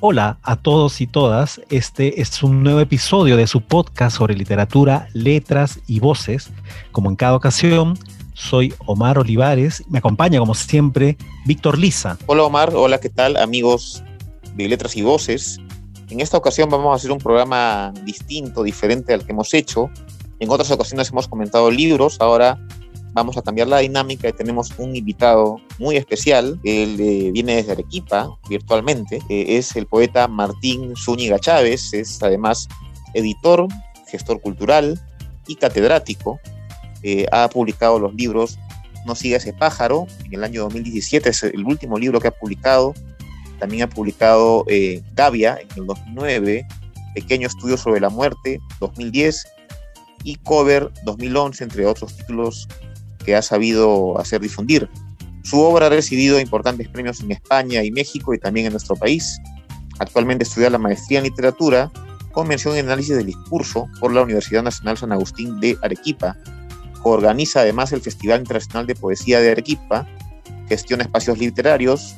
Hola a todos y todas, este es un nuevo episodio de su podcast sobre literatura, letras y voces. Como en cada ocasión, soy Omar Olivares, me acompaña como siempre Víctor Lisa. Hola Omar, hola, ¿qué tal amigos de letras y voces? En esta ocasión vamos a hacer un programa distinto, diferente al que hemos hecho. En otras ocasiones hemos comentado libros, ahora vamos a cambiar la dinámica y tenemos un invitado muy especial. Él eh, viene desde Arequipa virtualmente. Eh, es el poeta Martín Zúñiga Chávez. Es además editor, gestor cultural y catedrático. Eh, ha publicado los libros No siga ese pájaro en el año 2017. Es el último libro que ha publicado. También ha publicado Gavia en el 2009. Pequeño estudio sobre la muerte 2010 y Cover 2011, entre otros títulos que ha sabido hacer difundir. Su obra ha recibido importantes premios en España y México y también en nuestro país. Actualmente estudia la maestría en literatura con mención en análisis del discurso por la Universidad Nacional San Agustín de Arequipa. Organiza además el Festival Internacional de Poesía de Arequipa, gestiona espacios literarios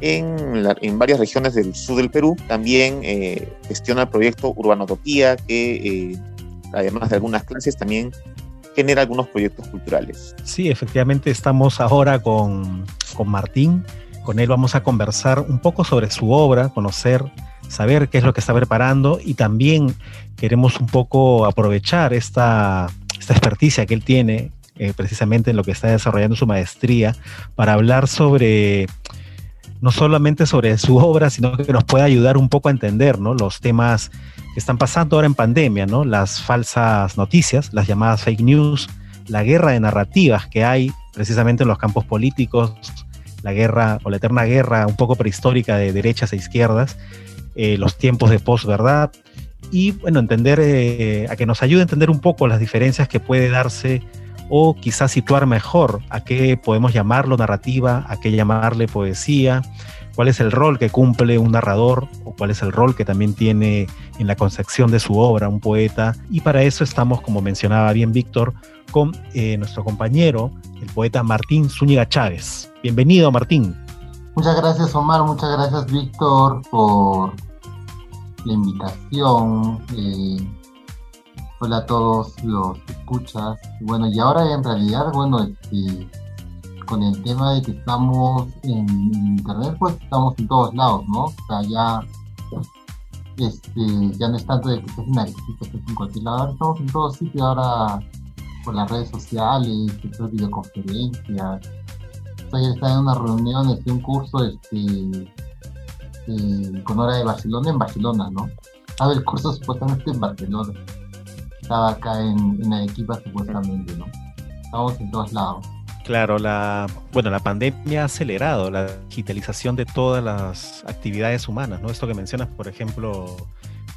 en, en varias regiones del sur del Perú. También eh, gestiona el proyecto Urbanotopía, que eh, además de algunas clases también genera algunos proyectos culturales. Sí, efectivamente estamos ahora con, con Martín. Con él vamos a conversar un poco sobre su obra, conocer, saber qué es lo que está preparando y también queremos un poco aprovechar esta, esta experticia que él tiene eh, precisamente en lo que está desarrollando su maestría para hablar sobre no solamente sobre su obra, sino que nos pueda ayudar un poco a entender ¿no? los temas que están pasando ahora en pandemia, ¿no? Las falsas noticias, las llamadas fake news, la guerra de narrativas que hay precisamente en los campos políticos, la guerra o la eterna guerra un poco prehistórica de derechas e izquierdas, eh, los tiempos de posverdad y bueno, entender, eh, a que nos ayude a entender un poco las diferencias que puede darse o quizás situar mejor a qué podemos llamarlo narrativa, a qué llamarle poesía, cuál es el rol que cumple un narrador o cuál es el rol que también tiene en la concepción de su obra un poeta. Y para eso estamos, como mencionaba bien Víctor, con eh, nuestro compañero, el poeta Martín Zúñiga Chávez. Bienvenido, Martín. Muchas gracias, Omar. Muchas gracias, Víctor, por la invitación. Eh, hola a todos los escuchas. Bueno, y ahora en realidad, bueno, este con el tema de que estamos en, internet, pues estamos en todos lados, ¿no? O sea, ya, este, ya no es tanto de que estés en Arequipa, estés en cualquier lado, estamos en todos sitios ahora por las redes sociales, estas videoconferencias. Ayer estaba en una reunión, este, un curso este, eh, con hora de Barcelona en Barcelona, ¿no? Estaba el curso supuestamente en Barcelona. Estaba acá en, en Arequipa supuestamente, ¿no? Estamos en todos lados. Claro, la, bueno, la pandemia ha acelerado la digitalización de todas las actividades humanas, ¿no? Esto que mencionas, por ejemplo,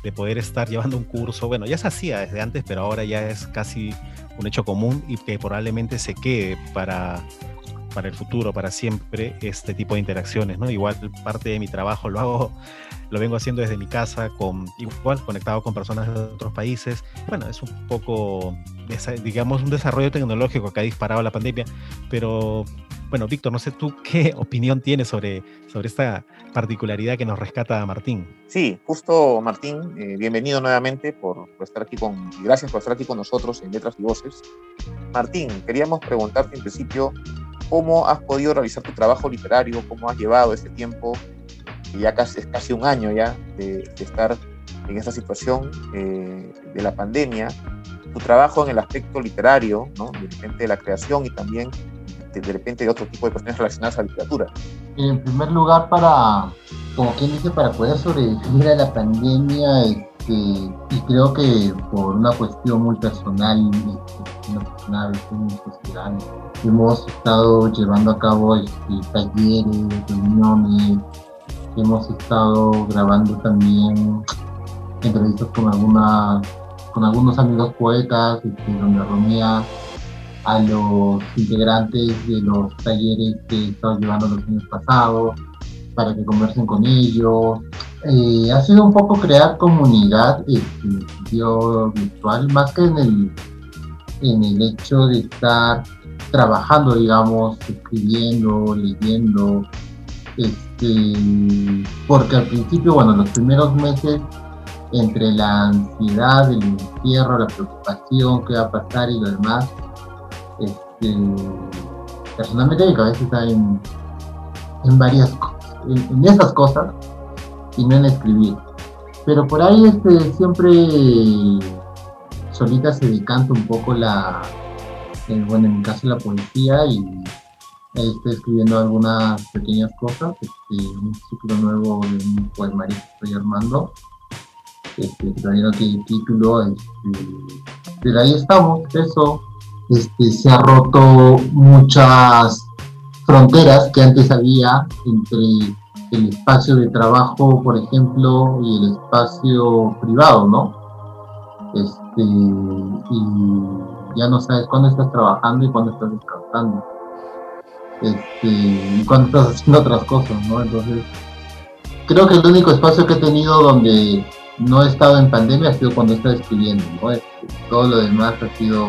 de poder estar llevando un curso, bueno, ya se hacía desde antes, pero ahora ya es casi un hecho común y que probablemente se quede para, para el futuro, para siempre, este tipo de interacciones, ¿no? Igual parte de mi trabajo lo hago lo vengo haciendo desde mi casa, con, igual conectado con personas de otros países. Bueno, es un poco, digamos, un desarrollo tecnológico que ha disparado la pandemia, pero bueno, Víctor, no sé tú qué opinión tienes sobre, sobre esta particularidad que nos rescata Martín. Sí, justo Martín, eh, bienvenido nuevamente por, por, estar aquí con, gracias por estar aquí con nosotros en Letras y Voces. Martín, queríamos preguntarte en principio cómo has podido realizar tu trabajo literario, cómo has llevado este tiempo ya casi, es casi un año ya de, estar en esta situación eh, de la pandemia, tu trabajo en el aspecto literario, ¿no? de repente de la creación y también de, repente de otro tipo de cuestiones relacionadas a la literatura. En primer lugar, para, como quien dice, para poder sobrevivir a la pandemia, este, y creo que por una cuestión muy personal, este, una personal, muy hemos estado llevando a cabo este, talleres, reuniones, hemos estado grabando también entrevistas con algunas con algunos amigos poetas este, donde reunía a los integrantes de los talleres que he estado llevando los años pasados para que conversen con ellos. Eh, ha sido un poco crear comunidad este, virtual, más que en el, en el hecho de estar trabajando, digamos, escribiendo, leyendo, Este, porque al principio, bueno, los primeros meses, entre la ansiedad, el encierro, la preocupación, qué va a pasar y lo demás, este, personalmente mi cabeza está en, en varias cosas, en, esas cosas y no en escribir. Pero por ahí este, siempre solita se decanta un poco la, bueno, en mi caso la poesía y estoy escribiendo algunas pequeñas cosas, este, un ciclo nuevo de un poemario que estoy armando, este, todavía no tiene título, este, pero ahí estamos, eso, este, se ha roto muchas fronteras que antes había entre el espacio de trabajo, por ejemplo, y el espacio privado, ¿no? Este, y ya no sabes cuándo estás trabajando y cuándo estás descansando. Este, y cuándo estás haciendo otras cosas, ¿no? Entonces, creo que el único espacio que he tenido donde no he estado en pandemia ha sido cuando he estado escribiendo, ¿no? Este, todo lo demás ha sido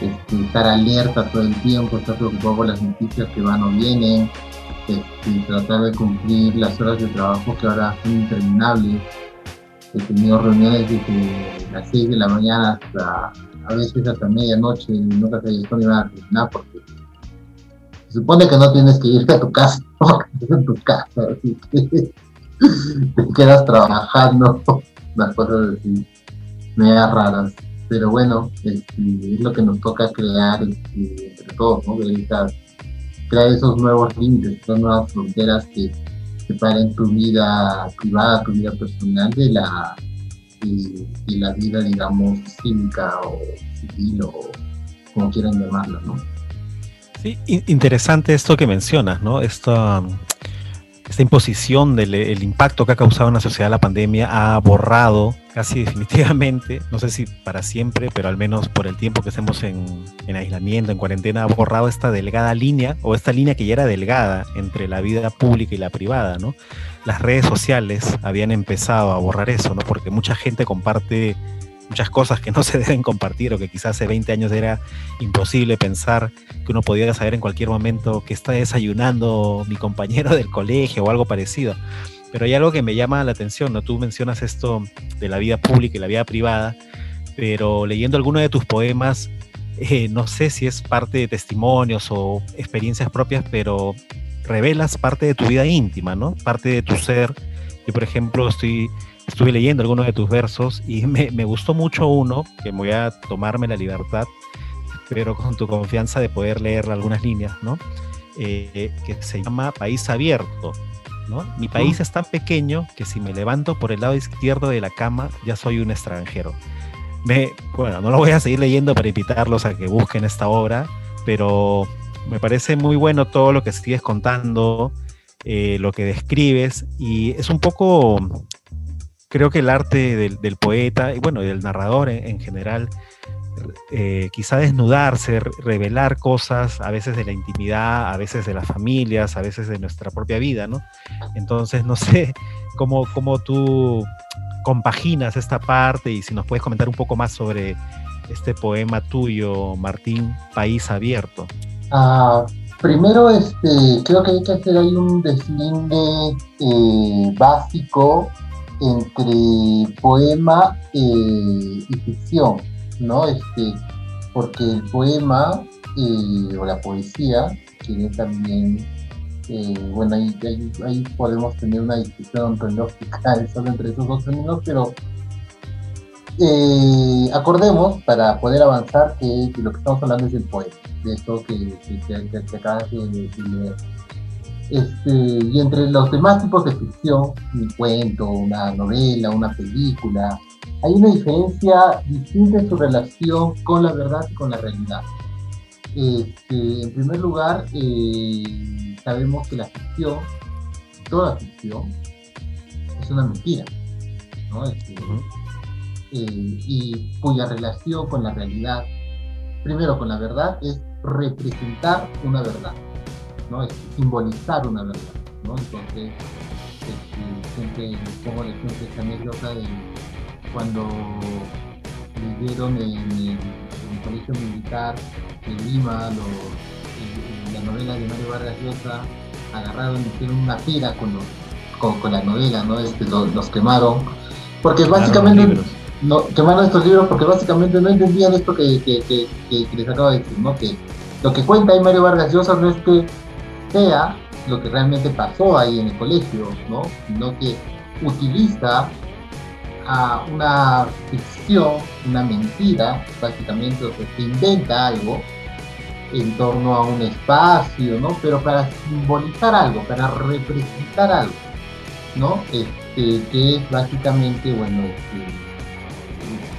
este, estar alerta todo el tiempo, estar preocupado por las noticias que van o vienen, este, tratar de cumplir las horas de trabajo que ahora son interminables. He tenido reuniones desde las 6 de la mañana hasta a veces hasta medianoche y nunca se esto ni van a terminar porque supone que no tienes que irte a tu casa, en tu casa, así que te quedas trabajando, las cosas así, medias raras pero bueno, este, es lo que nos toca crear este, entre todos, ¿no? crear esos nuevos límites, esas nuevas fronteras que separen tu vida privada, tu vida personal de la, de, la vida, digamos, cívica o civil o como quieran llamarlo, ¿no? Sí, interesante esto que mencionas, ¿no? Esta, esta imposición del impacto que ha causado en la sociedad la pandemia ha borrado casi definitivamente, no sé si para siempre, pero al menos por el tiempo que estemos en, aislamiento, en cuarentena, ha borrado esta delgada línea o esta línea que ya era delgada entre la vida pública y la privada, ¿no? Las redes sociales habían empezado a borrar eso, ¿no? Porque mucha gente comparte muchas cosas que no se deben compartir o que quizás hace 20 años era imposible pensar que uno podía saber en cualquier momento que está desayunando mi compañero del colegio o algo parecido. Pero hay algo que me llama la atención, ¿no? Tú mencionas esto de la vida pública y la vida privada, pero leyendo alguno de tus poemas, eh, no sé si es parte de testimonios o experiencias propias, pero revelas parte de tu vida íntima, ¿no? Parte de tu ser. Yo, por ejemplo, estoy estuve leyendo algunos de tus versos y me, gustó mucho uno, que voy a tomarme la libertad, pero con tu confianza de poder leer algunas líneas, ¿no? Eh, que se llama País Abierto. ¿no? Mi país es tan pequeño que si me levanto por el lado izquierdo de la cama ya soy un extranjero. Me, bueno, no lo voy a seguir leyendo para invitarlos a que busquen esta obra, pero me parece muy bueno todo lo que sigues contando, eh, lo que describes, y es un poco creo que el arte del, poeta y bueno, del narrador en, general, eh, quizá desnudarse, revelar cosas, a veces de la intimidad, a veces de las familias, a veces de nuestra propia vida, ¿no? Entonces, no sé cómo, cómo tú compaginas esta parte y si nos puedes comentar un poco más sobre este poema tuyo, Martín, País Abierto. Ah, primero, este, creo que hay que hacer ahí un deslinde eh, básico entre poema eh, y ficción, ¿no? Este, porque el poema eh, o la poesía tiene también, eh, bueno, ahí, podemos tener una discusión ontológica solo entre esos dos términos, pero acordemos para poder avanzar que, lo que estamos hablando es el poema, de esto que, que, acabas de leer. Este, y entre los demás tipos de ficción, un cuento, una novela, una película, hay una diferencia distinta en su relación con la verdad y con la realidad. Este, en primer lugar, eh, sabemos que la ficción, toda ficción, es una mentira, este, eh, y cuya relación con la realidad, primero con la verdad, es representar una verdad. ¿No? Es simbolizar una verdad, ¿no? Entonces, este, siempre pongo el ejemplo esta anécdota de cuando vivieron en el, colegio militar de Lima, los, novela de Mario Vargas Llosa, agarraron y hicieron una tira con, con, la novela, ¿no? Este, los, quemaron, porque básicamente no, quemaron estos libros porque básicamente no entendían esto que, que, les acabo de decir, ¿no? Que lo que cuenta ahí Mario Vargas Llosa no es que lo que realmente pasó ahí en el colegio, ¿no? Sino que utiliza a una ficción, una mentira, básicamente, o se inventa algo en torno a un espacio, ¿no? Pero para simbolizar algo, para representar algo, ¿no? Este, que es básicamente, bueno,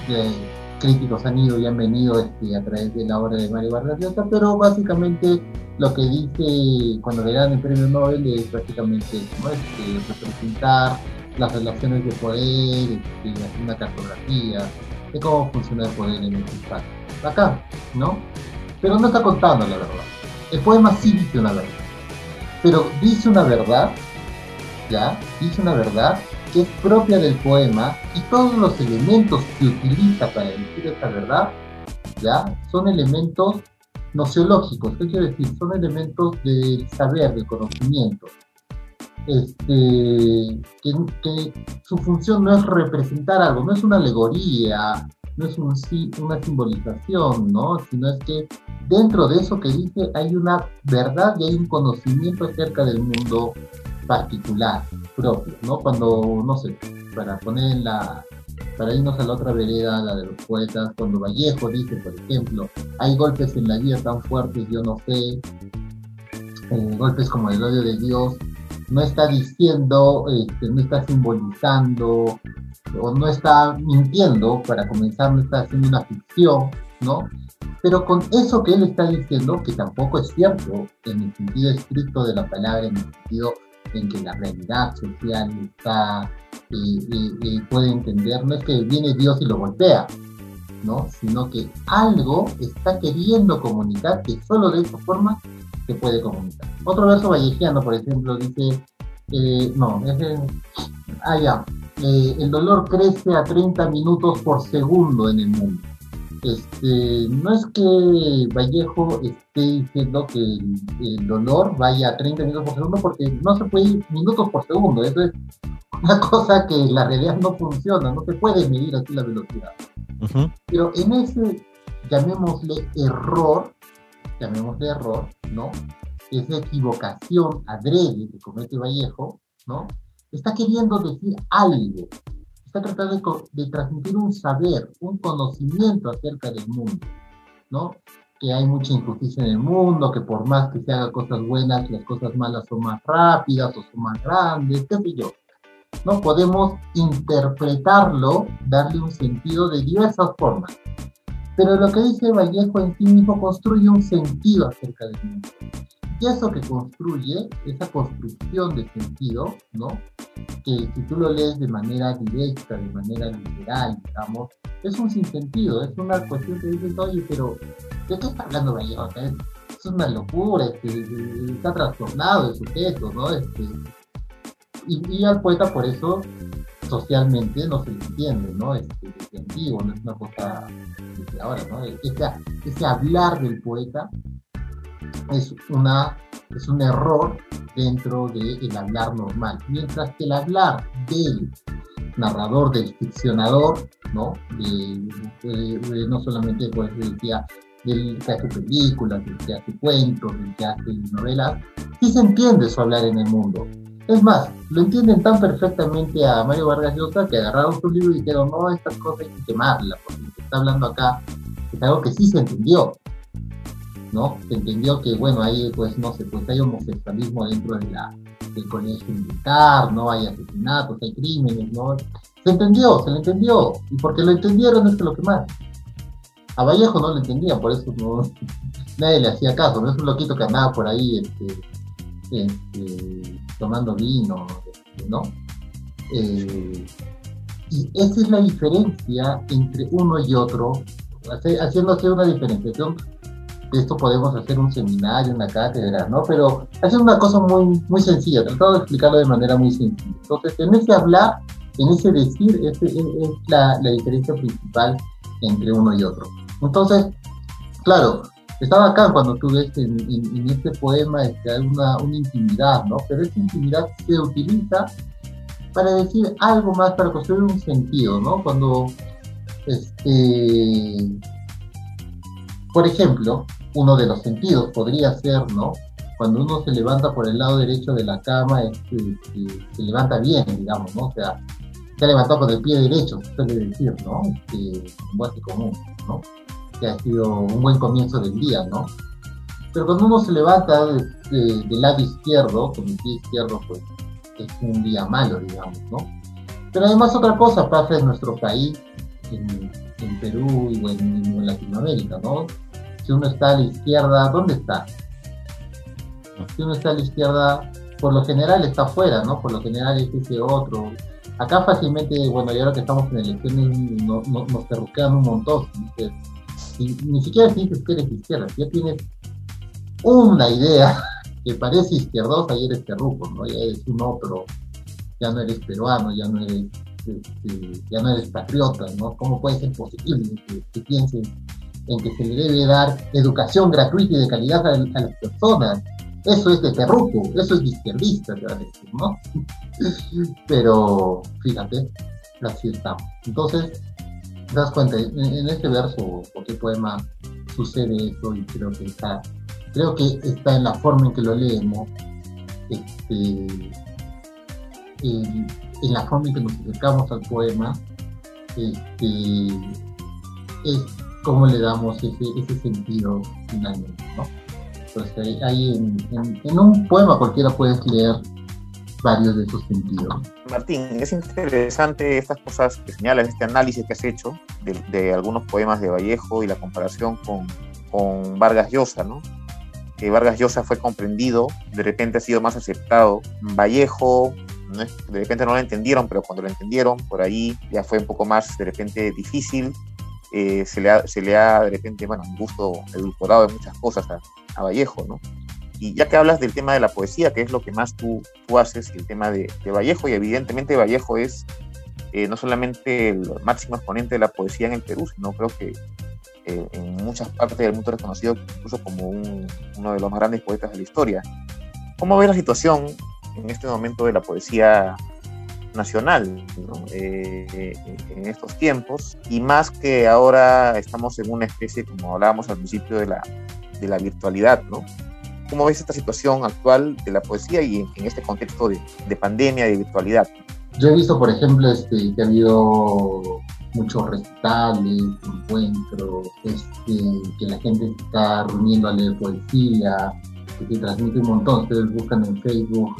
este, críticos han ido y han venido este, a través de la obra de Mario Vargas Llosa, pero básicamente lo que dice cuando le dan el premio Nobel es básicamente ¿no? este, representar las relaciones de poder, este, hacer una cartografía de cómo funciona el poder en este espacio. Acá, ¿no? Pero no está contando la verdad. El poema sí dice una verdad. Pero dice una verdad, ¿ya? Dice una verdad que es propia del poema y todos los elementos que utiliza para decir esa verdad, ¿ya? Son elementos nociológicos, ¿qué quiere decir? Son elementos del saber, del conocimiento, este, que, su función no es representar algo, no es una alegoría, no es una simbolización, ¿no? Sino es que dentro de eso que dice hay una verdad y hay un conocimiento acerca del mundo particular, propio, ¿no? Cuando, no sé, para poner la, para irnos a la otra vereda, la de los poetas, cuando Vallejo dice, por ejemplo, hay golpes en la vida tan fuertes, yo no sé, eh, golpes como el odio de Dios, no está diciendo, este, no está simbolizando o no está mintiendo, para comenzar, no está haciendo una ficción, ¿no? Pero con eso que él está diciendo, que tampoco es cierto en el sentido estricto de la palabra, en el sentido en que la realidad social está, y puede entender, no es que viene Dios y lo golpea, ¿no? Sino que algo está queriendo comunicar que solo de esa forma se puede comunicar. Otro verso vallejiano, por ejemplo, dice, eh, no, es el, ah, ya, eh, el dolor crece a 30 minutos por segundo en el mundo. Este, no es que Vallejo esté diciendo que el, dolor vaya a 30 minutos por segundo, porque no se puede ir minutos por segundo. Eso es una cosa que la realidad no funciona, no se puede medir así la velocidad. Pero en ese, llamémosle error, llamémosle error, ¿no? Esa equivocación adrede que comete Vallejo, ¿no? Está queriendo decir algo, está tratando de, transmitir un saber, un conocimiento acerca del mundo, ¿no? Que hay mucha injusticia en el mundo, que por más que se haga cosas buenas, las cosas malas son más rápidas o son más grandes, qué sé yo. No podemos interpretarlo, darle un sentido de diversas formas. Pero lo que dice Vallejo en sí mismo construye un sentido acerca del mundo. Y eso que construye, esa construcción de sentido, ¿no? Que si tú lo lees de manera directa, de manera literal, digamos, es un sinsentido, es una cuestión que dices, oye, pero ¿de qué está hablando Vallejo? Es una locura, este, está trastornado de sujeto, ¿no? Este, y, y al poeta por eso socialmente no se entiende, ¿no? Este, desde antiguo, no es una cosa desde ahora, ¿no? Ese, hablar del poeta es, una, es un error dentro del hablar normal, mientras que el hablar del narrador, del ficcionador, ¿no? no solamente, pues, decía, del que hace películas, del que hace cuentos, del que hace novelas, sí se entiende su hablar en el mundo, es más, lo entienden tan perfectamente a Mario Vargas Llosa que agarraron su libro y dijeron, no, estas cosas hay que quemarlas, porque que está hablando acá es algo que sí se entendió, Se entendió que, bueno, ahí, pues, no sé, pues hay homosexualismo dentro del colegio militar, ¿no? Hay asesinatos, hay crímenes, ¿no? Se entendió, se le entendió, y porque lo entendieron es que lo que más. A Vallejo no lo entendían, por eso no, nadie le hacía caso, no es un loquito que andaba por ahí, este, este, tomando vino, ¿no? Eh, y esa es la diferencia entre uno y otro, haciendo una diferenciación. Esto podemos hacer un seminario, una cátedra, ¿no? Pero hacer una cosa muy, muy sencilla, tratado de explicarlo de manera muy sencilla. Entonces, en ese hablar, en ese decir, es, es la, la diferencia principal entre uno y otro. Entonces, claro, Estaba acá cuando tú ves en, en, este poema este, una, una intimidad, ¿no? Pero esta intimidad se utiliza para decir algo más, para construir un sentido, ¿no? Cuando, este, por ejemplo, uno de los sentidos podría ser, ¿no? Cuando uno se levanta por el lado derecho de la cama, este, se, levanta bien, digamos, ¿no? O sea, se ha levantado con el pie derecho, suele decir, ¿no? Este, en común, ¿no? Que ha sido un buen comienzo del día, ¿no? Pero cuando uno se levanta del lado izquierdo, con el pie izquierdo, pues es un día malo, digamos, ¿no? Pero además otra cosa pasa en nuestro país, en, Perú y en, Latinoamérica, ¿no? Si uno está a la izquierda, ¿dónde está? Si uno está a la izquierda, por lo general está afuera, ¿no? Por lo general es ese otro. Acá fácilmente, bueno, y ahora que estamos en elecciones, no, no, nos terruquean un montón. ni siquiera si dices que eres izquierda, ya tienes una idea que parece izquierdosa y eres terruco, ¿no? Ya eres un otro, ya no eres peruano, ya no eres, este, ya no eres patriota, ¿no? ¿Cómo puede ser posible que, pienses en que se le debe dar educación gratuita y de calidad a, las personas? Eso es de terruco, eso es de izquierdista, te a ¿no? Pero, fíjate, así estamos. Entonces, te das cuenta, en, este verso, o qué poema, sucede eso y creo que está creo que está en la forma en que lo leemos, este, en, la forma en que nos acercamos al poema, este, es como le damos ese, sentido finalmente. ¿no? Entonces, ahí, en, un poema cualquiera puedes leer varios de esos sentidos. Martín, es interesante estas cosas que señalas, este análisis que has hecho de, de algunos poemas de Vallejo y la comparación con, con Vargas Llosa, ¿no? que Vargas Llosa fue comprendido, de repente ha sido más aceptado. Vallejo, de repente no lo entendieron, pero cuando lo entendieron, por ahí ya fue un poco más de repente difícil. Eh, se, le ha, se le ha de repente, bueno, un gusto edulcorado de muchas cosas a, Vallejo, ¿no? Y ya que hablas del tema de la poesía, que es lo que más tú, tú haces, el tema de, Vallejo, y evidentemente Vallejo es eh, no solamente el máximo exponente de la poesía en el Perú, sino creo que eh, en muchas partes del mundo reconocido incluso como uno de los más grandes poetas de la historia. ¿Cómo ves la situación en este momento de la poesía nacional eh, en estos tiempos? Y más que ahora estamos en una especie, como hablábamos al principio, de la, de la virtualidad, ¿no? ¿Cómo ves esta situación actual de la poesía y en, este contexto de, de, pandemia, de virtualidad? Yo he visto, por ejemplo, este, que ha habido muchos recitales, encuentros, este, que la gente está reuniendo a leer poesía, que se transmite un montón. Ustedes buscan en Facebook,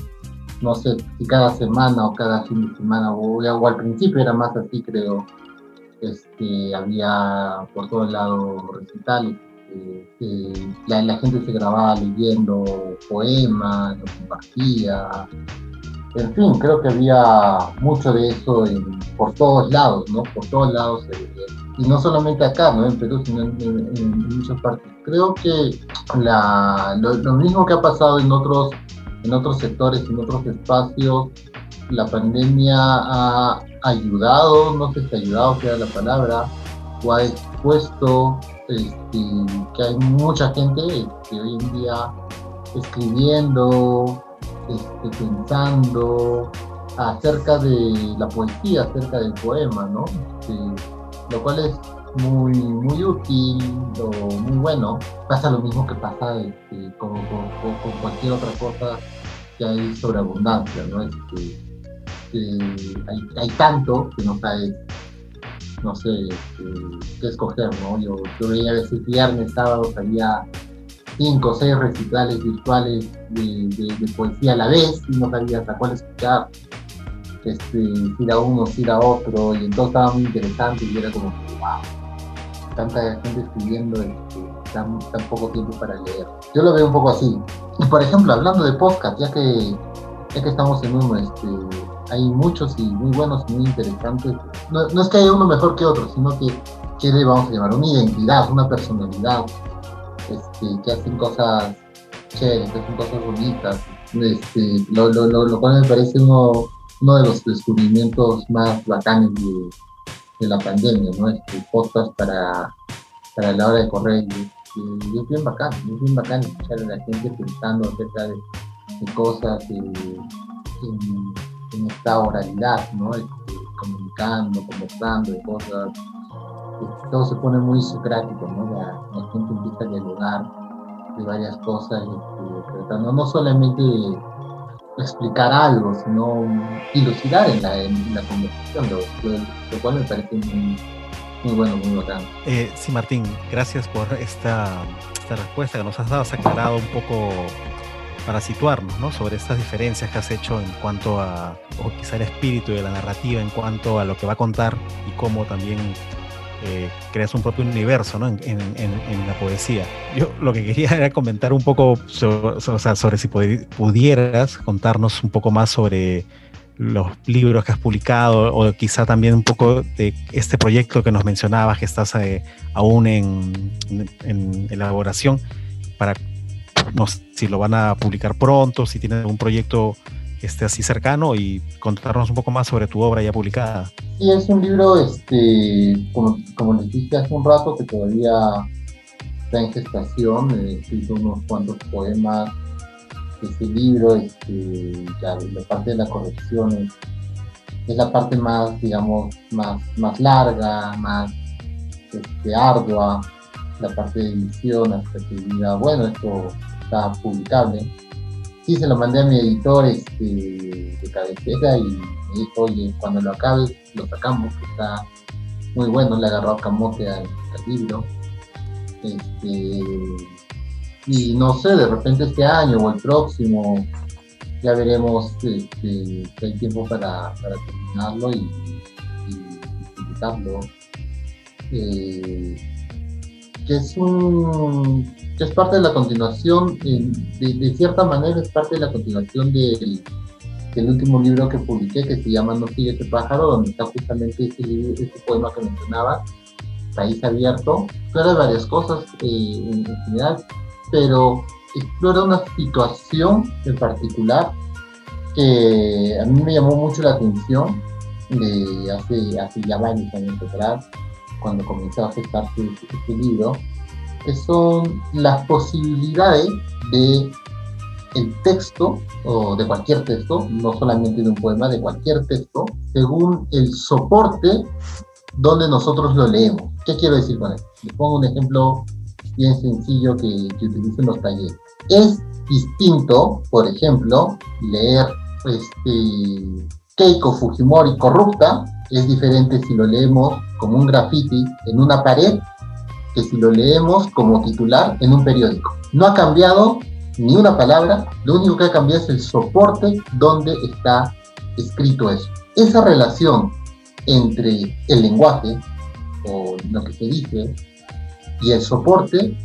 no sé si cada semana o cada fin de semana, o, al principio era más así, creo. Este, había por todos lados recitales. Este, la, gente se grababa leyendo poemas, lo compartía, en fin, creo que había mucho de eso por todos lados, ¿no? Por todos lados. y no solamente acá, ¿no? En Perú, sino en, muchas partes. Creo que lo, mismo que ha pasado en otros, en otros sectores, en otros espacios, la pandemia ha ayudado, no sé si ayudado sea la palabra, o ha expuesto este, que hay mucha gente que hoy en día escribiendo, este, pensando acerca de la poesía, acerca del poema, ¿no? Este, lo cual es muy, muy útil o muy bueno. Pasa lo mismo que pasa este, con, cualquier otra cosa que hay sobre abundancia, ¿no? hay, hay, tanto que no sabes, no sé, qué escoger, ¿no? Yo, yo veía a veces viernes, sábado, había cinco o seis recitales virtuales de, poesía a la vez y no sabías a cuál escuchar, este, ir a uno, ir a otro, y entonces estaba muy interesante y era como, wow, tanta gente escribiendo este, tan, poco tiempo para leer. Yo lo veo un poco así. Y por ejemplo, hablando de podcast, ya que, ya que estamos en uno, este, hay muchos y muy buenos y muy interesantes. No, no es que haya uno mejor que otro, sino que quiere, vamos a llamar, una identidad, una personalidad, este, que hacen cosas chéveres, que hacen cosas bonitas, este, lo, lo, lo, cual me parece uno, uno de los descubrimientos más bacanes de, de la pandemia, ¿no? Este, podcast para, para la hora de correr. este, es bien bacán, es bien bacán escuchar a la gente pensando acerca de, cosas en, esta oralidad, ¿no? Este, comunicando, conversando de cosas. Este, todo se pone muy socrático, ¿no? La, gente empieza a dialogar de varias cosas, este, tratando no solamente explicar algo, sino ilucidar en la, conversación, lo, cual me parece muy, muy bueno, muy bacán. Eh, sí, Martín, gracias por esta, esta respuesta que nos has dado, has aclarado un poco para situarnos ¿no? sobre estas diferencias que has hecho en cuanto a, o quizá el espíritu de la narrativa, en cuanto a lo que va a contar y cómo también eh, creas un propio universo ¿no? en, la poesía. Yo lo que quería era comentar un poco sobre, sea, sobre si pudieras contarnos un poco más sobre los libros que has publicado o quizá también un poco de este proyecto que nos mencionabas que estás eh, aún en, en, elaboración para no si lo van a publicar pronto, si tienen un proyecto esté así cercano y contarnos un poco más sobre tu obra ya publicada. Sí, es un libro, este, como, como les dije hace un rato, que todavía está en gestación, he escrito unos cuantos poemas este libro, este, la, parte de la corrección es, la parte más, digamos, más, más larga, más este, ardua, la parte de edición hasta que diga, bueno, esto está publicable. Sí, se lo mandé a mi editor este, de cabecera y me dijo, oye, cuando lo acabes, lo sacamos, que está muy bueno, le agarró camote al, libro. Este, y no sé, de repente este año o el próximo ya veremos este, si hay tiempo para, terminarlo y, publicarlo. Eh, que es un es parte de la continuación, de, cierta manera es parte de la continuación del, último libro que publiqué que se llama No sigue ese pájaro, donde está justamente ese, ese poema que mencionaba, País Abierto, de varias cosas eh, en general, pero explora una situación en particular que a mí me llamó mucho la atención de hace, hace ya varios años atrás, cuando comenzó a gestarse este, este libro, que son las posibilidades de el texto o de cualquier texto, no solamente de un poema, de cualquier texto, según el soporte donde nosotros lo leemos. ¿Qué quiero decir con esto? Les pongo un ejemplo bien sencillo que, que utilicen los talleres. Es distinto, por ejemplo, leer este, Keiko Fujimori corrupta, es diferente si lo leemos como un graffiti en una pared que si lo leemos como titular en un periódico. No ha cambiado ni una palabra, lo único que ha cambiado es el soporte donde está escrito eso. Esa relación entre el lenguaje o lo que se dice y el soporte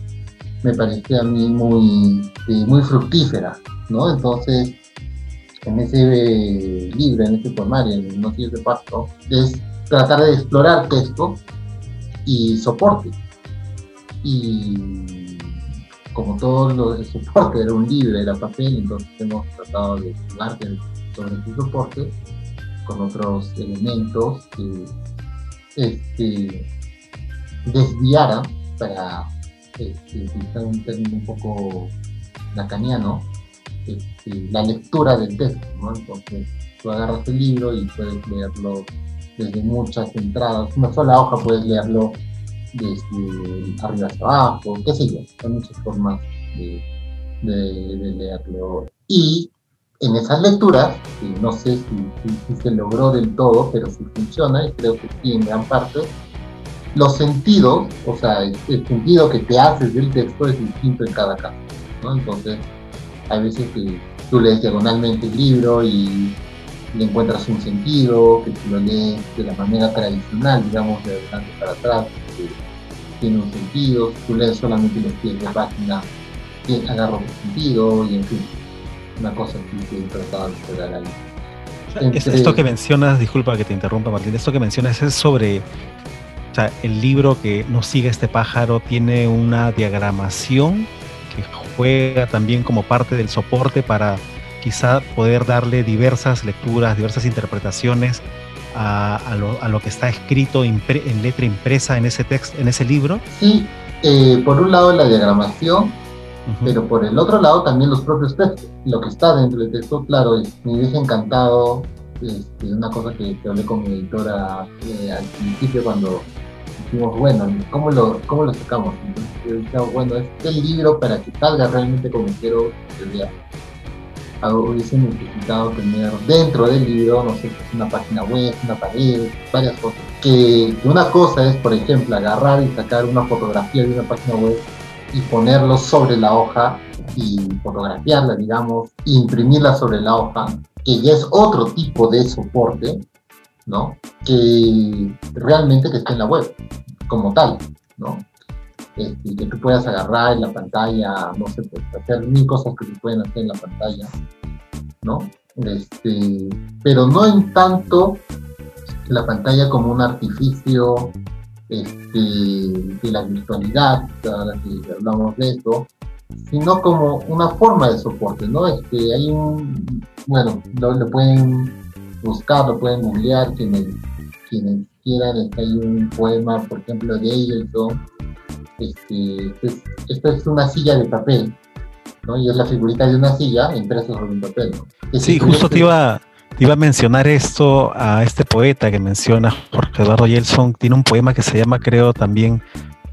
me parece a mí muy, eh, muy fructífera, ¿no? Entonces, en ese libro, en ese poemario, en No de Pacto, es tratar de explorar texto y soporte. Y como todo el soporte era un libro, era papel, entonces hemos tratado de jugar sobre ese soporte con otros elementos que este, desviara para este, utilizar un término un poco lacaniano, este, la lectura del texto, ¿no? Entonces, tú agarras el libro y puedes leerlo desde muchas entradas, una sola hoja puedes leerlo desde arriba hasta abajo, qué sé yo, hay muchas formas de, de, leerlo. Y en esas lecturas, no sé si, si, se logró del todo, pero sí funciona y creo que sí en gran parte, los sentidos, o sea, el, sentido que te haces del texto es distinto en cada caso, ¿no? Entonces, hay veces que tú lees diagonalmente el libro y le encuentras un sentido, que tú lo lees de la manera tradicional, digamos, de adelante para atrás, que tiene un sentido, tú lees solamente los pies de página, agarra un sentido, y en fin, una cosa que he tratado de esperar ahí. Esto que mencionas, disculpa que te interrumpa Martín, esto que mencionas es sobre o sea, el libro que nos sigue este pájaro tiene una diagramación que juega también como parte del soporte para quizá poder darle diversas lecturas, diversas interpretaciones a, lo, que está escrito en letra impresa en ese texto, en ese libro. Sí, eh, por un lado la diagramación, pero por el otro lado también los propios textos. Lo que está dentro del texto, claro, es, me hubiese encantado, este, una cosa que, hablé con mi editora eh, al principio cuando dijimos, bueno, ¿cómo lo, cómo lo sacamos? Entonces yo bueno, este es el libro para que salga realmente como quiero que vea hubiese necesitado tener dentro del libro, no sé, una página web, una pared, varias cosas. Que, una cosa es, por ejemplo, agarrar y sacar una fotografía de una página web y ponerlo sobre la hoja y fotografiarla, digamos, e imprimirla sobre la hoja, que ya es otro tipo de soporte, ¿no? Que realmente que esté en la web, como tal, ¿no? Que tú puedas agarrar en la pantalla, no sé, pues, hacer mil cosas que se pueden hacer en la pantalla, ¿no? Este, pero no en tanto la pantalla como un artificio este, de la virtualidad, ahora que hablamos de eso, sino como una forma de soporte, ¿no? Este, hay un, bueno, lo, pueden buscar, lo pueden googlear, quienes, quienes quieran, hay un poema, por ejemplo, de Eagleton, este, es, esta es una silla de papel, ¿no? Y es la figurita de una silla impresa sobre un papel, Sí, justo te iba, te iba a mencionar esto a este poeta que menciona, Jorge Eduardo Yelson, tiene un poema que se llama, creo, también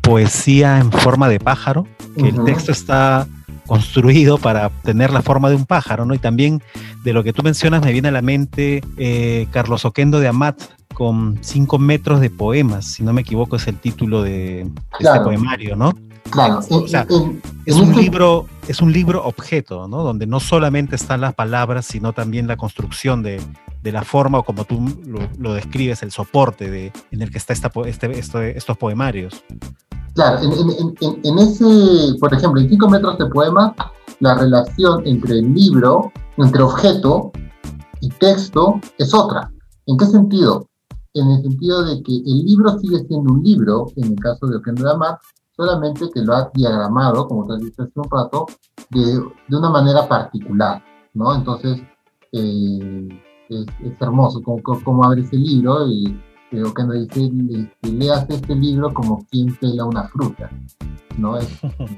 Poesía en forma de pájaro, que el texto está construido para tener la forma de un pájaro, ¿no? Y también de lo que tú mencionas me viene a la mente eh, Carlos Oquendo de Amat, con cinco metros de poemas, si no me equivoco es el título de, este poemario, ¿no? Claro, o sea, es un libro, es un libro objeto, ¿no? Donde no solamente están las palabras, sino también la construcción de, la forma o como tú lo, describes, el soporte de, en el que está esta, este, estos poemarios. Claro, en, ese, por ejemplo, en cinco metros de poema, la relación entre el libro, entre objeto y texto es otra. ¿En qué sentido? En el sentido de que el libro sigue siendo un libro, en el caso de Eugenio Damar, solamente que lo ha diagramado, como te dije hace un rato, de, de una manera particular, ¿no? Entonces, eh, es, hermoso como, como abre ese libro y creo que dice, que leas este libro como quien pela una fruta, ¿no? Es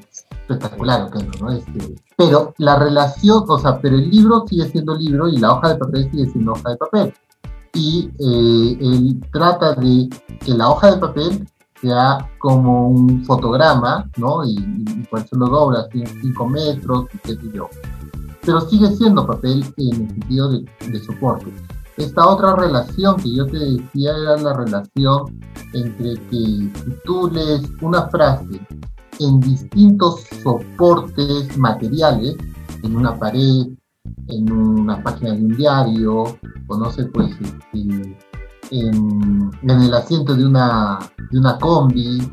espectacular, ¿no? Este, pero la relación, o sea, pero el libro sigue siendo libro y la hoja de papel sigue siendo hoja de papel y eh, él trata de que la hoja de papel sea como un fotograma, ¿no? Y, por eso lo dobla, tiene 5 metros, y qué sé yo. Pero sigue siendo papel en el sentido de, de, soporte. Esta otra relación que yo te decía era la relación entre que si tú lees una frase en distintos soportes materiales, en una pared, en una página de un diario, o no sé, pues este, en, el asiento de una, de una combi,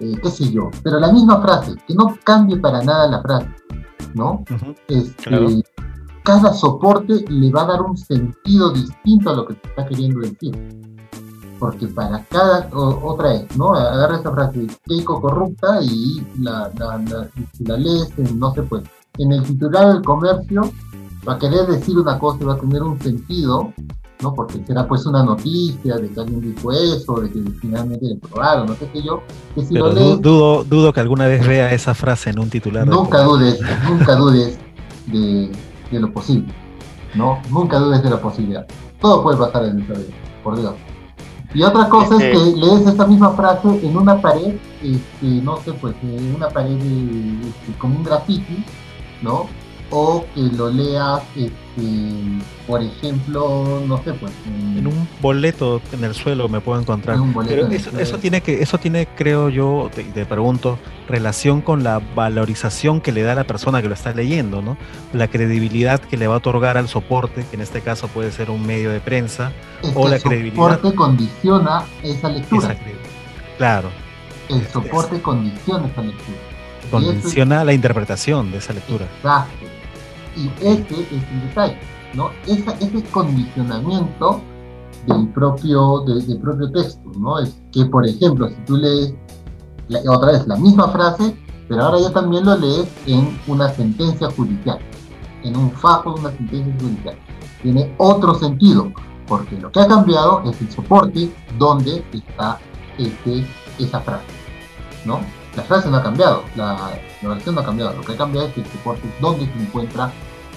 eh, qué sé yo, pero la misma frase, que no cambie para nada la frase, ¿no? Este, cada soporte le va a dar un sentido distinto a lo que te está queriendo decir. Porque para cada, otra vez, ¿no? Agarra esa frase, Keiko corrupta y la, la, la, la lees en, no sé, pues, en el titular del comercio va a querer decir una cosa y va a tener un sentido, ¿no? Porque será pues una noticia de que alguien dijo eso, de que finalmente le probaron, no sé qué yo. Que si lo lees, dudo, dudo que alguna vez vea esa frase en un titular. Nunca dudes, nunca dudes de, lo posible, ¿no? Nunca dudes de la posibilidad. Todo puede pasar en esta vida, por Dios. Y otra cosa es que este lees esta misma frase en una pared, este, no sé, pues en una pared de, este, como un graffiti, ¿no? o que lo leas, este, por ejemplo, no sé, pues en, un boleto en el suelo me puedo encontrar. Pero eso, tiene que, eso tiene, creo yo, te, pregunto, relación con la valorización que le da a la persona que lo está leyendo, ¿no? La credibilidad que le va a otorgar al soporte, que en este caso puede ser un medio de prensa, o la credibilidad. El soporte condiciona esa lectura. claro. El soporte condiciona esa lectura. Condiciona la interpretación de esa lectura. Exacto. Y ese es el detalle, ¿no? ese condicionamiento del propio, del propio texto, ¿no? Es que, por ejemplo, si tú lees otra vez la misma frase, pero ahora ya también lo lees en una sentencia judicial, en un fajo de una sentencia judicial. Tiene otro sentido, porque lo que ha cambiado es el soporte donde está ese, esa frase, ¿no? La frase no ha cambiado, la, la versión no ha cambiado. Lo que ha cambiado es que el soporte dónde se encuentra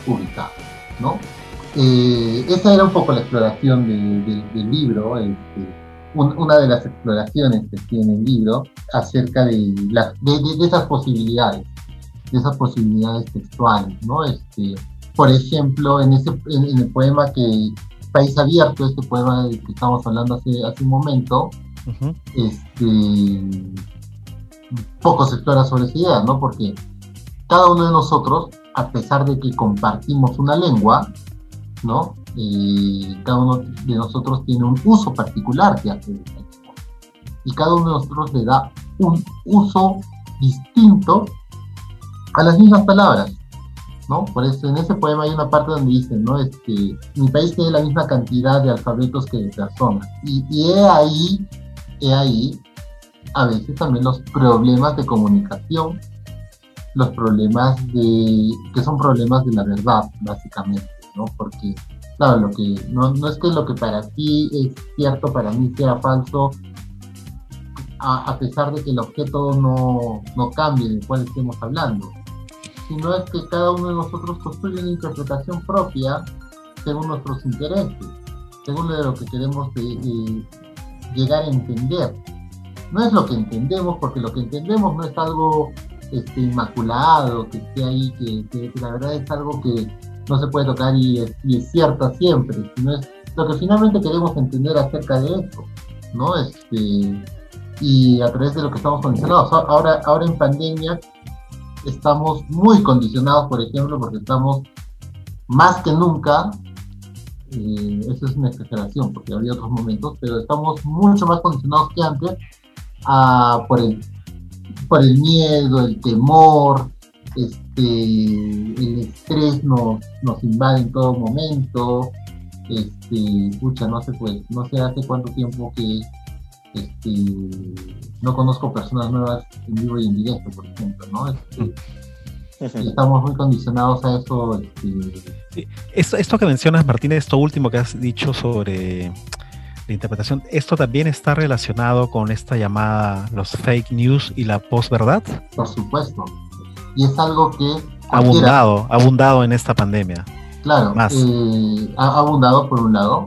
ubicado, ¿no? Eh, esa era un poco la exploración del libro, este, una de las exploraciones que tiene el libro acerca de, de, esas posibilidades, de esas posibilidades textuales, ¿no? Este, por ejemplo, en, ese, en, el poema que País Abierto, este poema del que estamos hablando hace, hace un momento, este, poco se explora sobre esa idea, ¿no? Porque cada uno de nosotros, a pesar de que compartimos una lengua, ¿no? cada uno de nosotros tiene un uso particular que hace Y cada uno de nosotros le da un uso distinto a las mismas palabras. ¿no? Por eso en ese poema hay una parte donde dice, ¿no? Este, mi país tiene la misma cantidad de alfabetos que de personas. Y, y he ahí, he ahí, a veces también los problemas de comunicación, los problemas de, que son problemas de la verdad, básicamente, ¿no? Porque claro, lo que no, no es que lo que para ti es cierto, para mí sea falso, a, pesar de que el objeto no, no cambie del cual estemos hablando, sino es que cada uno de nosotros construye una interpretación propia según nuestros intereses, según lo que queremos llegar a entender. No es lo que entendemos, porque lo que entendemos no es algo este, inmaculado, que esté ahí, que la verdad es algo que, no se puede tocar y es, cierta siempre, sino es lo que finalmente queremos entender acerca de esto, ¿no? Este, y a través de lo que estamos condicionados. Ahora, ahora en pandemia estamos muy condicionados, por ejemplo, porque estamos más que nunca, eh, eso es una exageración, porque había otros momentos, pero estamos mucho más condicionados que antes a, por, el, por el miedo, el temor, este, el estrés nos, nos invade en todo momento, este, escucha, no sé, pues, no sé hace cuánto tiempo que este, no conozco personas nuevas en vivo y en directo, por ejemplo, ¿no? Este, estamos muy condicionados a eso. Este... Esto, esto que mencionas, Martín, esto último que has dicho sobre la interpretación, ¿esto también está relacionado con esta llamada los fake news y la posverdad? Por supuesto, y es algo que... Abundado, abundado en esta pandemia. Claro, eh, ha abundado por un lado,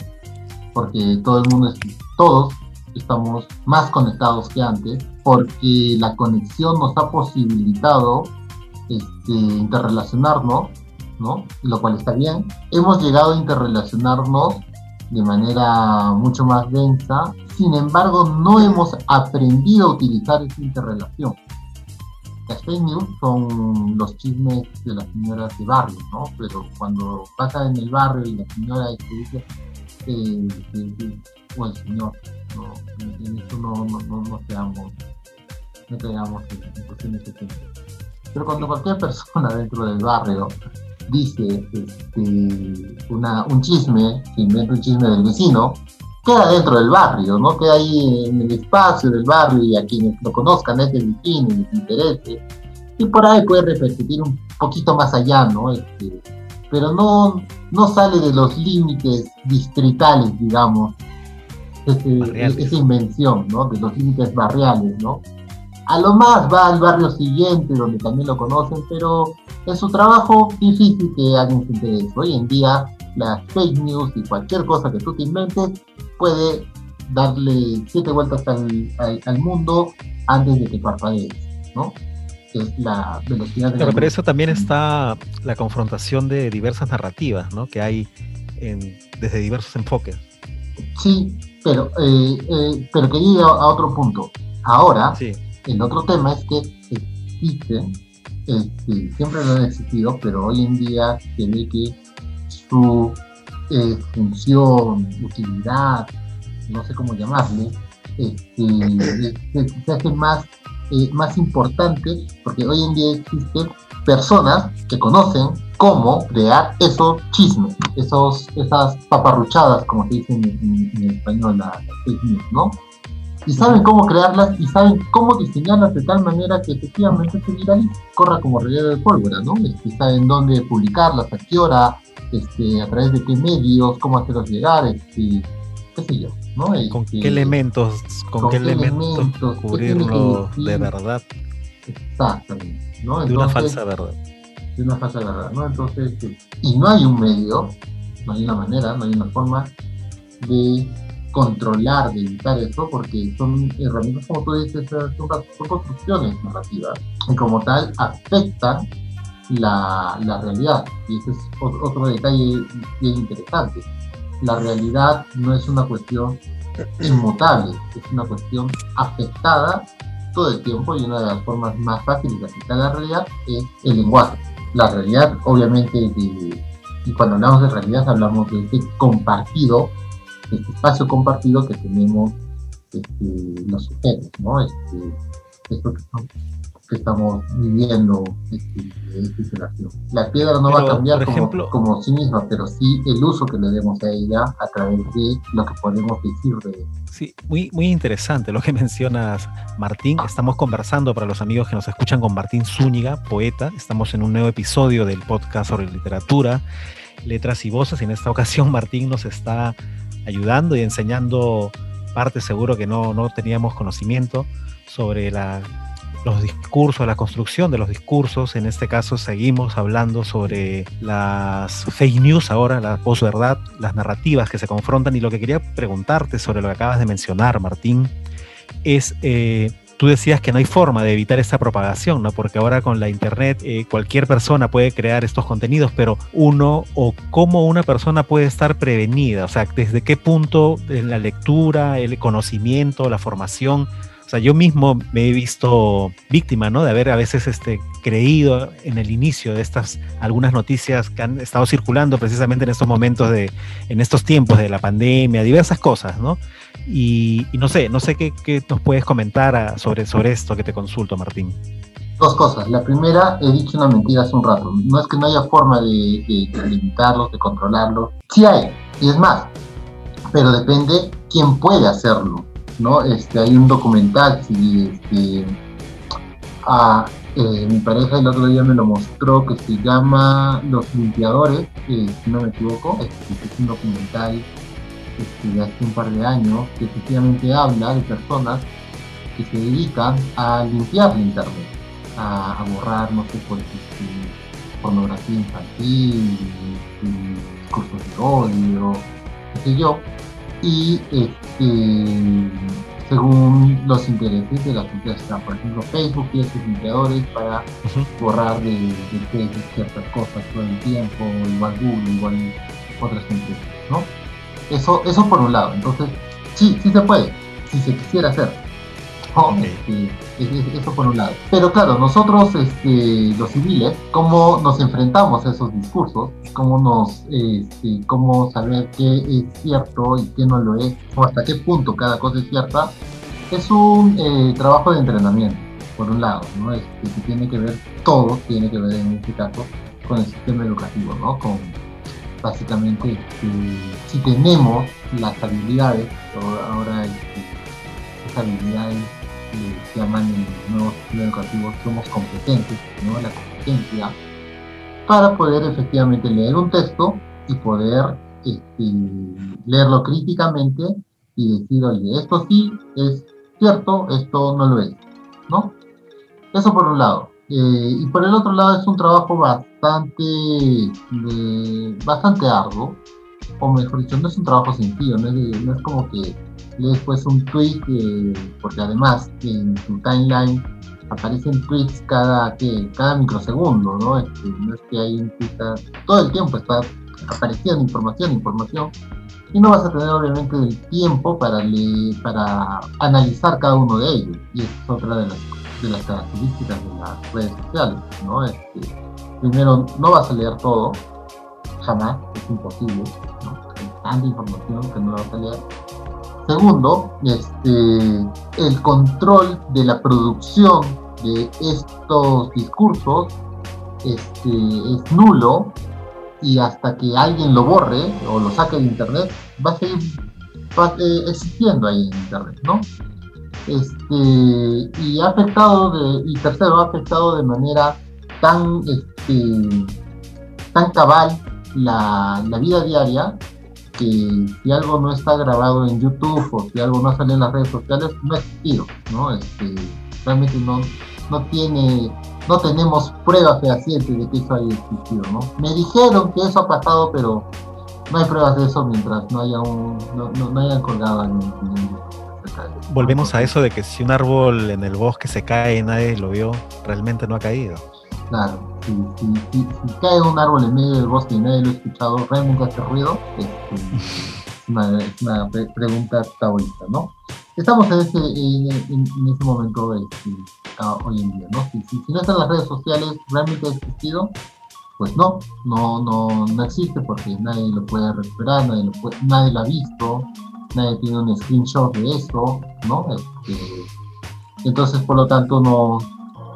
porque todo el mundo, todos estamos más conectados que antes, porque la conexión nos ha posibilitado este, interrelacionarnos, ¿no? Lo cual está bien. Hemos llegado a interrelacionarnos de manera mucho más densa, sin embargo no hemos aprendido a utilizar esa interrelación. Las fake news son los chismes de las señoras de barrio, ¿no? Pero cuando pasa en el barrio y la señora dice, eh, eh, el señor, no, en eso no, no, no, no seamos, no tengamos en cuestiones tiempo. Pero cuando cualquier persona dentro del barrio dice este, una, un chisme, se inventa un chisme del vecino, queda dentro del barrio, ¿no? Queda ahí en el espacio del barrio y a quienes lo conozcan es el vecino y les interese. Y por ahí puede repercutir un poquito más allá, ¿no? Este, pero no, no sale de los límites distritales, digamos, esa invención, ¿no? De los límites barriales, ¿no? A lo más va al barrio siguiente, donde también lo conocen, pero es su trabajo difícil que alguien se interese. Hoy en día, las fake news y cualquier cosa que tú te inventes puede darle siete vueltas al, mundo antes de que parpadees, ¿no? Es la velocidad de Pero, pero eso también está la confrontación de diversas narrativas, ¿no? Que hay desde diversos enfoques. Sí, pero, eh, eh, pero quería ir a, otro punto. Ahora, el otro tema es que existe, este, siempre lo han existido, pero hoy en día se ve que su eh, función, utilidad, no sé cómo llamarle, este, se, hace más, eh, más importante porque hoy en día existen personas que conocen cómo crear esos chismes, esos, esas paparruchadas, como se dice en, español, las fake ¿no? Y saben cómo crearlas y saben cómo diseñarlas de tal manera que efectivamente se viralice, corra como reguero de pólvora, ¿no? Este, saben dónde publicarlas, a qué hora, este, a través de qué medios, cómo hacerlos llegar, este, qué sé yo. ¿no? ¿Con qué elementos, con, qué, elementos, cubrirlo de verdad? Exactamente. ¿no? de una falsa verdad. De una falsa verdad, ¿no? Entonces, eh, y no hay un medio, no hay una manera, no hay una forma de controlar, de evitar eso, porque son herramientas, como tú dices, son, son construcciones narrativas y como tal afectan la, la realidad. Y ese es otro detalle bien interesante. La realidad no es una cuestión inmutable, es una cuestión afectada todo el tiempo y una de las formas más fáciles de afectar la realidad es el lenguaje. La realidad, obviamente, y cuando hablamos de realidad hablamos de este compartido, este espacio compartido que tenemos este, los sujetos, ¿no? Este, esto que, que estamos viviendo este, La piedra no va a cambiar como, como, sí misma, pero sí el uso que le demos a ella a través de lo que podemos decir de Sí, muy, muy interesante lo que mencionas, Martín. Estamos conversando para los amigos que nos escuchan con Martín Zúñiga, poeta. Estamos en un nuevo episodio del podcast sobre literatura, letras y voces. Y en esta ocasión Martín nos está ayudando y enseñando parte seguro que no, no teníamos conocimiento sobre la los discursos, la construcción de los discursos. En este caso seguimos hablando sobre las fake news ahora, la posverdad, las narrativas que se confrontan. Y lo que quería preguntarte sobre lo que acabas de mencionar, Martín, es... Eh, tú decías que no hay forma de evitar esta propagación, ¿no? Porque ahora con la internet eh, cualquier persona puede crear estos contenidos, pero uno o cómo una persona puede estar prevenida, o sea, desde qué punto en la lectura, el conocimiento, la formación sea, yo mismo me he visto víctima, ¿no? De haber a veces este, creído en el inicio de estas algunas noticias que han estado circulando precisamente en estos momentos de, en estos tiempos de la pandemia, diversas cosas, ¿no? Y, no sé, no sé qué, nos puedes comentar sobre, sobre esto que te consulto, Martín. Dos cosas. La primera, he dicho una mentira hace un rato. No es que no haya forma de, de, de limitarlos, de controlarlos. Sí hay, y es más. Pero depende quién puede hacerlo. ¿No? Este, hay un documental, si, este, a, eh, mi pareja el otro día me lo mostró, que se llama Los Limpiadores, si no me equivoco, este, es un documental este, de hace un par de años, que efectivamente habla de personas que se dedican a limpiar la internet, a, borrar, no sé, pues, este, pornografía infantil, discursos de odio, qué sé yo, y este, según los intereses de las empresas. Por ejemplo, Facebook tiene sus empleadores para borrar de, ciertas cosas todo el tiempo, igual Google, igual otras empresas, ¿no? Eso, eso por un lado. Entonces, sí, sí se puede, si se quisiera hacer. Este, eso por un lado. Pero claro, nosotros, este, los civiles, cómo nos enfrentamos a esos discursos, cómo nos, este, cómo saber qué es cierto y qué no lo es, o hasta qué punto cada cosa es cierta, es un eh, trabajo de entrenamiento, por un lado, ¿no? Este, que tiene que ver, todo tiene que ver en este caso con el sistema educativo, ¿no? Con básicamente si tenemos las habilidades, ahora esas habilidades que llaman en el nuevo sistema educativo somos competentes, ¿no? la competencia, para poder efectivamente leer un texto y poder este, leerlo críticamente y decir, oye, esto sí es cierto, esto no lo es, ¿no? Eso por un lado. Eh, y por el otro lado es un trabajo bastante, bastante arduo, o mejor dicho, no es un trabajo sencillo, no es como que después un tweet, porque además en tu timeline aparecen tweets cada, que, cada microsegundo, ¿no? Este, no es que hay un tweet, todo el tiempo está apareciendo información, información, y no vas a tener obviamente el tiempo para, para analizar cada uno de ellos, y es otra de las, de las características de las redes sociales, ¿no? Este, primero, no vas a leer todo, jamás, es imposible, ¿no? Hay tanta información que no la vas a leer Segundo, este, el control de la producción de estos discursos este, es nulo y hasta que alguien lo borre o lo saque de internet va a seguir existiendo ahí en internet, ¿no? Este, y ha afectado de, y tercero ha afectado de manera tan este, tan cabal la vida diaria si algo no está grabado en YouTube o si algo no sale en las redes sociales, no es tiro, ¿no? Este, realmente no, no tiene, no tenemos pruebas fehacientes de que eso haya existido, ¿no? Me dijeron que eso ha pasado, pero no hay pruebas de eso mientras no haya un, no, no, hayan colgado en, Volvemos a eso de que si un árbol en el bosque se cae y nadie lo vio, realmente no ha caído. Claro, si, cae un árbol en medio del bosque y nadie lo ha escuchado, realmente hace ruido, es, una, una pregunta taoísta, ¿no? Estamos en ese, en, ese momento este, hoy en día, ¿no? Si, si, no están las redes sociales, ¿realmente ha existido? Pues no, no, no, no existe porque nadie lo puede recuperar, nadie lo, nadie lo ha visto, nadie tiene un screenshot de eso, ¿no? Este, entonces, por lo tanto, no,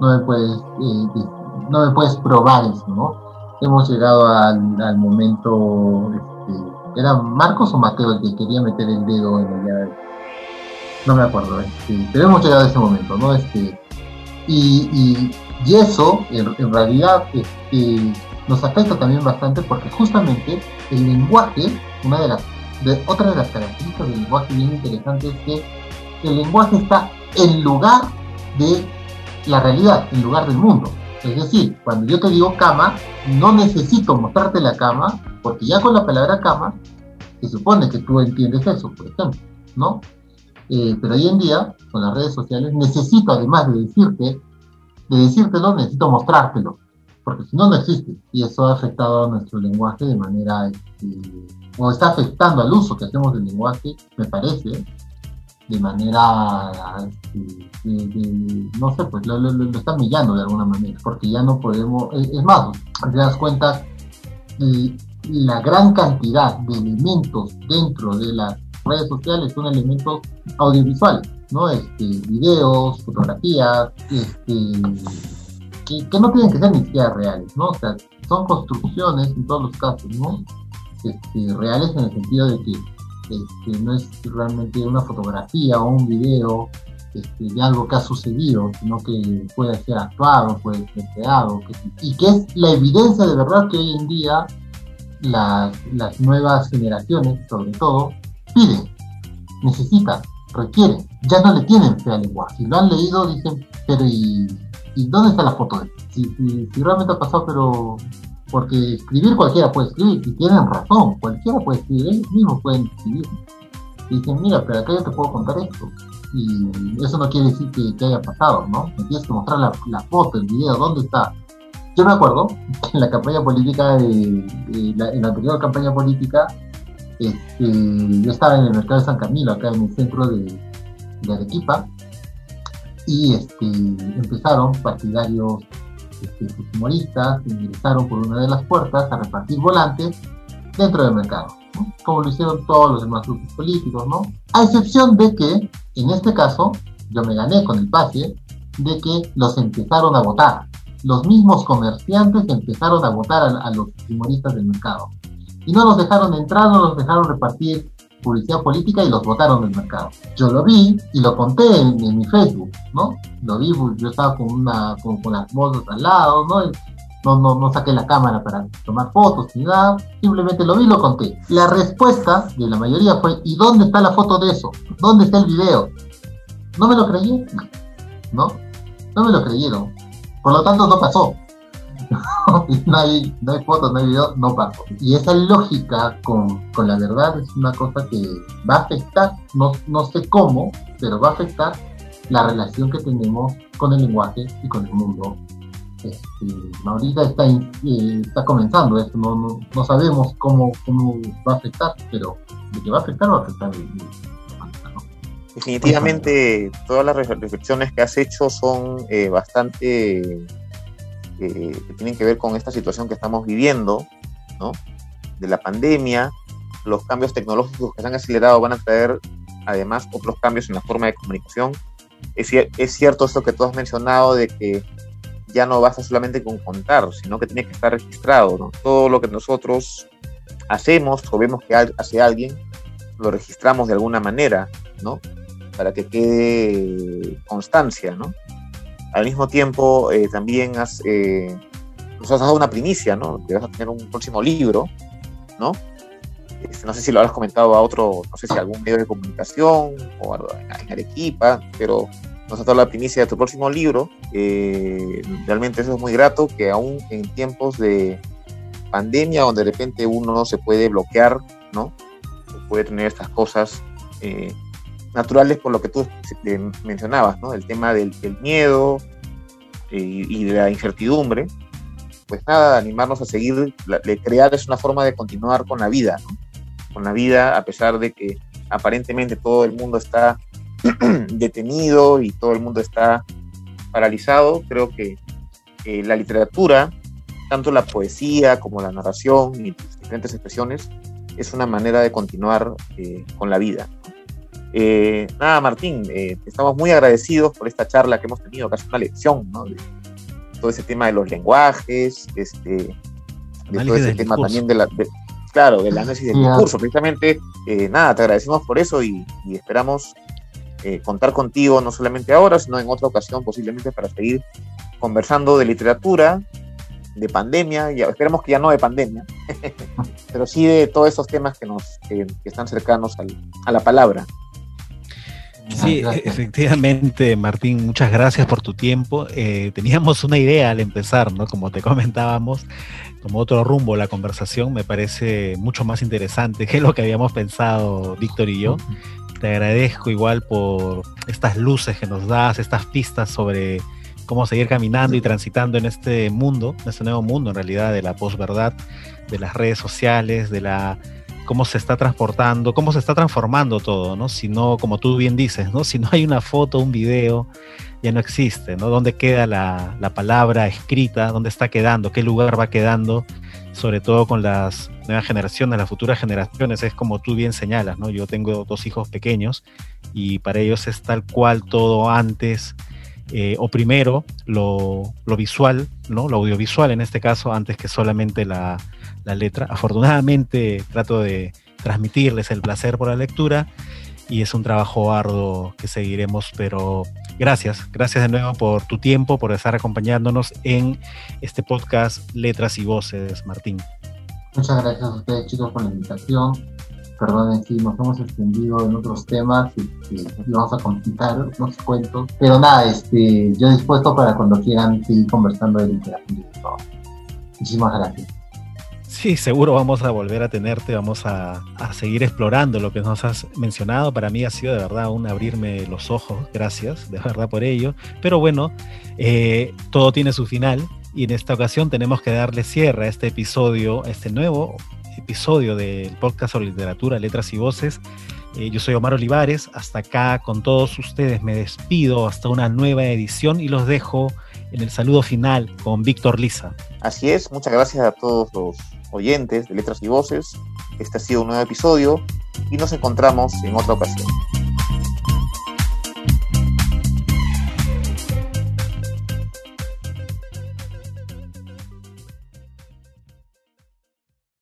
no, me puedes, eh, no me puedes probar eso, ¿no? Hemos llegado al, al momento, este, ¿era Marcos o Mateo el que quería meter el dedo en el No me acuerdo, este, pero hemos llegado a ese momento, ¿no? Este, y, y, eso, en, en realidad, este, nos afecta también bastante porque justamente el lenguaje, una de las de, otra de las características del lenguaje bien interesante es que el lenguaje está en lugar de la realidad, en lugar del mundo. Es decir, cuando yo te digo cama, no necesito mostrarte la cama, porque ya con la palabra cama, se supone que tú entiendes eso, por ejemplo, ¿no? Eh, pero hoy en día, con las redes sociales, necesito, además de decirte, de decírtelo, necesito mostrártelo, porque si no, no existe. Y eso ha afectado a nuestro lenguaje de manera este, o está afectando al uso que hacemos del lenguaje, me parece, de manera, este, no sé, pues lo, lo, está millando de alguna manera, porque ya no podemos, es, más, te das cuenta, la gran cantidad de elementos dentro de las redes sociales son elementos audiovisuales, ¿no? Este, videos, fotografías, este, que, que no tienen que ser ni siquiera reales, ¿no? O sea, son construcciones en todos los casos, ¿no? Este, reales en el sentido de que este, no es realmente una fotografía o un video este, de algo que ha sucedido, sino que puede ser actuado, puede ser creado, y que es la evidencia de verdad que hoy en día las, nuevas generaciones, sobre todo, piden, necesitan, requieren, ya no le tienen fe al lenguaje. Si lo han leído, dicen, pero ¿y, dónde está la foto de Si, si, si realmente ha pasado, pero porque escribir cualquiera puede escribir, y tienen razón, cualquiera puede escribir, ellos mismos pueden escribir. Dicen, mira, pero acá yo te puedo contar esto. Y eso no quiere decir que, haya pasado, ¿no? Me tienes que mostrar la, foto, el video, dónde está. Yo me acuerdo que en la campaña política, de, en la anterior campaña política, este, yo estaba en el mercado de San Camilo, acá en el centro de, de Arequipa, y este, empezaron partidarios este, sus humoristas ingresaron por una de las puertas a repartir volantes dentro del mercado, como lo hicieron todos los demás grupos políticos, ¿no? A excepción de que, en este caso, yo me gané con el pase de que los empezaron a votar. Los mismos comerciantes empezaron a votar a, los humoristas del mercado. Y no los dejaron entrar, no los dejaron repartir publicidad política y los votaron del mercado. Yo lo vi y lo conté en, mi Facebook, ¿no? Lo vi, pues, yo estaba con, una, con, las bolsas al lado, ¿no? no, no, no saqué la cámara para tomar fotos ni nada, simplemente lo vi y lo conté. La respuesta de la mayoría fue, ¿y dónde está la foto de eso? ¿Dónde está el video? ¿No me lo creí? ¿No? No me lo creyeron. Por lo tanto, no pasó. no, hay, no hay fotos, no hay videos, no pasa. Y esa lógica con, con, la verdad es una cosa que va a afectar, no, no sé cómo, pero va a afectar la relación que tenemos con el lenguaje y con el mundo. Este, ahorita está, eh, está comenzando esto, no, no, no, sabemos cómo, cómo va a afectar, pero de que va a afectar, va a afectar. Definitivamente todas las reflexiones que has hecho son eh, bastante que, tienen que ver con esta situación que estamos viviendo, ¿no? De la pandemia, los cambios tecnológicos que se han acelerado van a traer además otros cambios en la forma de comunicación. Es, es cierto esto que tú has mencionado de que ya no basta solamente con contar, sino que tiene que estar registrado, ¿no? Todo lo que nosotros hacemos o vemos que hace alguien, lo registramos de alguna manera, ¿no? Para que quede constancia, ¿no? Al mismo tiempo, eh, también has, eh, nos has dado una primicia, ¿no? Que vas a tener un próximo libro, ¿no? Este, no sé si lo habrás comentado a otro, no sé si algún medio de comunicación o en Arequipa, pero nos ha dado la primicia de tu próximo libro. Eh, realmente eso es muy grato, que aún en tiempos de pandemia, donde de repente uno se puede bloquear, ¿no? Puede tener estas cosas eh, naturales por lo que tú mencionabas, ¿no? El tema del, miedo y de la incertidumbre. Pues nada, animarnos a seguir, de crear es una forma de continuar con la vida, con la vida a pesar de que aparentemente todo el mundo está detenido y todo el mundo está paralizado, creo que la literatura, tanto la poesía como la narración y diferentes expresiones, es una manera de continuar eh, con la vida. Eh, nada, Martín, eh, estamos muy agradecidos por esta charla que hemos tenido, casi una lección, ¿no? De todo ese tema de los lenguajes, este, de todo ese tema también de la, claro, del análisis del discurso. Precisamente, nada, te agradecemos por eso y esperamos eh, contar contigo no solamente ahora, sino en otra ocasión posiblemente para seguir conversando de literatura, de pandemia, y esperemos que ya no de pandemia, pero sí de todos esos temas que nos están cercanos a la palabra. Sí, efectivamente, Martín, muchas gracias por tu tiempo. Eh, teníamos una idea al empezar, ¿no? Como te comentábamos, como otro rumbo la conversación, me parece mucho más interesante que lo que habíamos pensado Víctor y yo te agradezco igual por estas luces que nos das, estas pistas sobre cómo seguir caminando y transitando en este mundo, en este nuevo mundo en realidad de la posverdad, de las redes sociales, de la cómo se está transportando, cómo se está transformando todo, ¿no? Si no, como tú bien dices, ¿no? Si no hay una foto, un video, ya no existe, ¿no? ¿Dónde queda la, la palabra escrita? ¿Dónde está quedando? ¿Qué lugar va quedando? Sobre todo con las nuevas generaciones, las futuras generaciones, es como tú bien señalas, ¿no? Yo tengo dos hijos pequeños y para ellos es tal cual todo antes eh, o primero lo, lo, visual, ¿no? Lo audiovisual en este caso, antes que solamente la, la letra. Afortunadamente trato de transmitirles el placer por la lectura y es un trabajo arduo que seguiremos, pero gracias, gracias de nuevo por tu tiempo, por estar acompañándonos en este podcast Letras y Voces, Martín. Muchas gracias a ustedes chicos por la invitación. Perdonen si nos hemos extendido en otros temas y, y vamos a complicar unos cuentos. Pero nada, este, yo dispuesto para cuando quieran seguir conversando de literatura. Muchísimas gracias. Sí, seguro vamos a volver a tenerte, vamos a, a, seguir explorando lo que nos has mencionado. Para mí ha sido de verdad un abrirme los ojos, gracias, de verdad por ello. Pero bueno, eh, todo tiene su final y en esta ocasión tenemos que darle cierre a este episodio, a este nuevo episodio del podcast sobre literatura, letras y voces. Eh, yo soy Omar Olivares, hasta acá con todos ustedes me despido hasta una nueva edición y los dejo en el saludo final con Víctor Lisa. Así es, muchas gracias a todos los oyentes de Letras y Voces. Este ha sido un nuevo episodio y nos encontramos en otra ocasión.